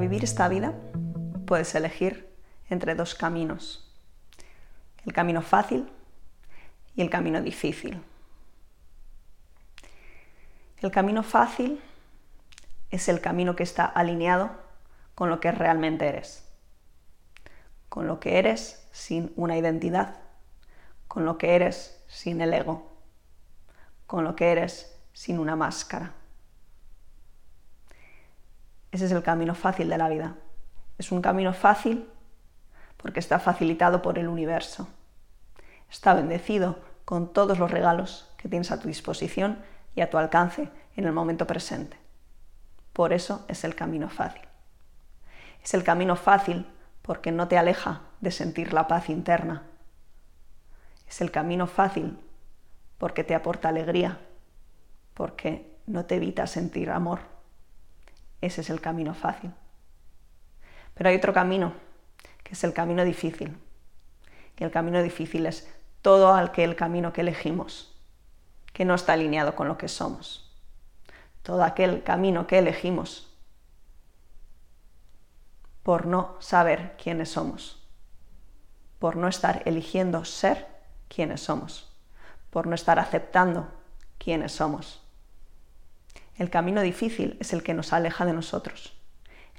vivir esta vida puedes elegir entre dos caminos, el camino fácil y el camino difícil. El camino fácil es el camino que está alineado con lo que realmente eres, con lo que eres sin una identidad, con lo que eres sin el ego, con lo que eres sin una máscara. Ese es el camino fácil de la vida. Es un camino fácil porque está facilitado por el universo. Está bendecido con todos los regalos que tienes a tu disposición y a tu alcance en el momento presente. Por eso es el camino fácil. Es el camino fácil porque no te aleja de sentir la paz interna. Es el camino fácil porque te aporta alegría, porque no te evita sentir amor. Ese es el camino fácil. Pero hay otro camino, que es el camino difícil. Y el camino difícil es todo aquel camino que elegimos, que no está alineado con lo que somos. Todo aquel camino que elegimos por no saber quiénes somos, por no estar eligiendo ser quienes somos, por no estar aceptando quiénes somos. El camino difícil es el que nos aleja de nosotros.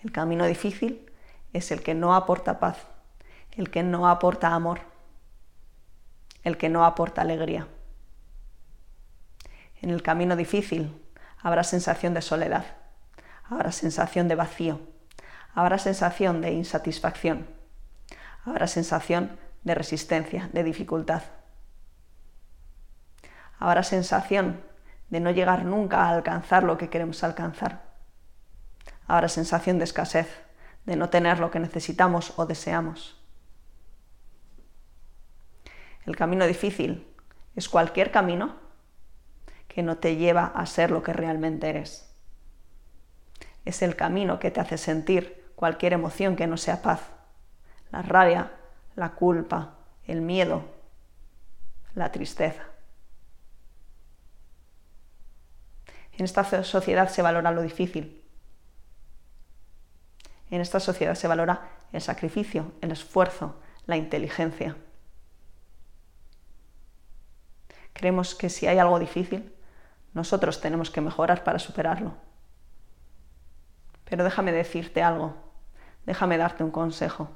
El camino difícil es el que no aporta paz, el que no aporta amor, el que no aporta alegría. En el camino difícil habrá sensación de soledad, habrá sensación de vacío, habrá sensación de insatisfacción, habrá sensación de resistencia, de dificultad. Habrá sensación de no llegar nunca a alcanzar lo que queremos alcanzar. Habrá sensación de escasez, de no tener lo que necesitamos o deseamos. El camino difícil es cualquier camino que no te lleva a ser lo que realmente eres. Es el camino que te hace sentir cualquier emoción que no sea paz. La rabia, la culpa, el miedo, la tristeza. En esta sociedad se valora lo difícil. En esta sociedad se valora el sacrificio, el esfuerzo, la inteligencia. Creemos que si hay algo difícil, nosotros tenemos que mejorar para superarlo. Pero déjame decirte algo, déjame darte un consejo.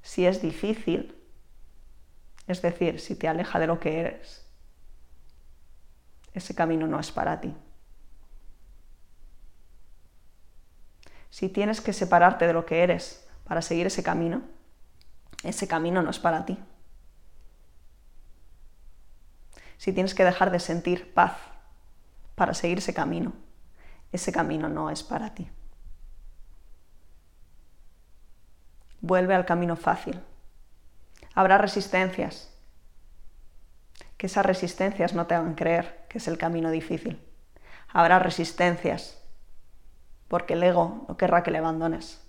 Si es difícil, es decir, si te aleja de lo que eres, ese camino no es para ti. Si tienes que separarte de lo que eres para seguir ese camino, ese camino no es para ti. Si tienes que dejar de sentir paz para seguir ese camino, ese camino no es para ti. Vuelve al camino fácil. Habrá resistencias, que esas resistencias no te hagan creer que es el camino difícil. Habrá resistencias, porque el ego no querrá que le abandones.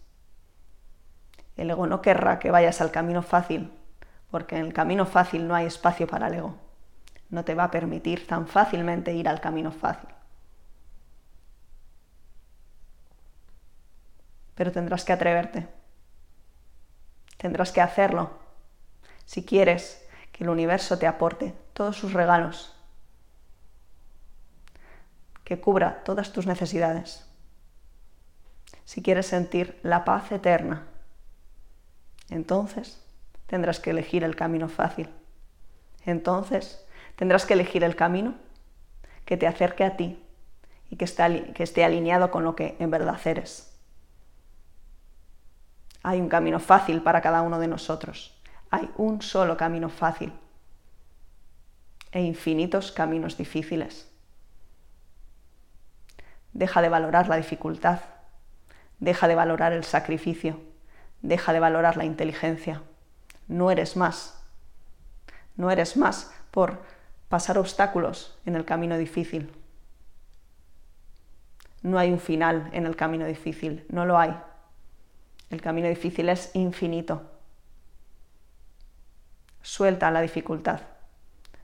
El ego no querrá que vayas al camino fácil, porque en el camino fácil no hay espacio para el ego. No te va a permitir tan fácilmente ir al camino fácil. Pero tendrás que atreverte. Tendrás que hacerlo si quieres que el universo te aporte todos sus regalos, que cubra todas tus necesidades. Si quieres sentir la paz eterna, entonces tendrás que elegir el camino fácil. Entonces tendrás que elegir el camino que te acerque a ti y que esté, alineado con lo que en verdad eres. Hay un camino fácil para cada uno de nosotros. Hay un solo camino fácil e infinitos caminos difíciles. Deja de valorar la dificultad, deja de valorar el sacrificio, deja de valorar la inteligencia. No eres más. No eres más por pasar obstáculos en el camino difícil. No hay un final en el camino difícil, no lo hay. El camino difícil es infinito. Suelta la dificultad.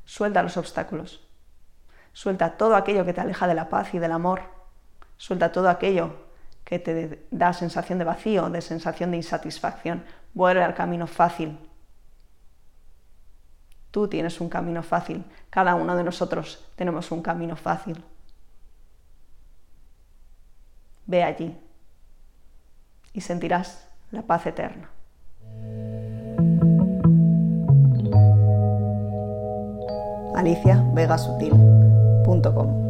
Suelta los obstáculos. Suelta todo aquello que te aleja de la paz y del amor. Suelta todo aquello que te da sensación de vacío, de sensación de insatisfacción. Vuelve al camino fácil. Tú tienes un camino fácil. Cada uno de nosotros tenemos un camino fácil. Ve allí y sentirás la paz eterna. aliciavegasutil.com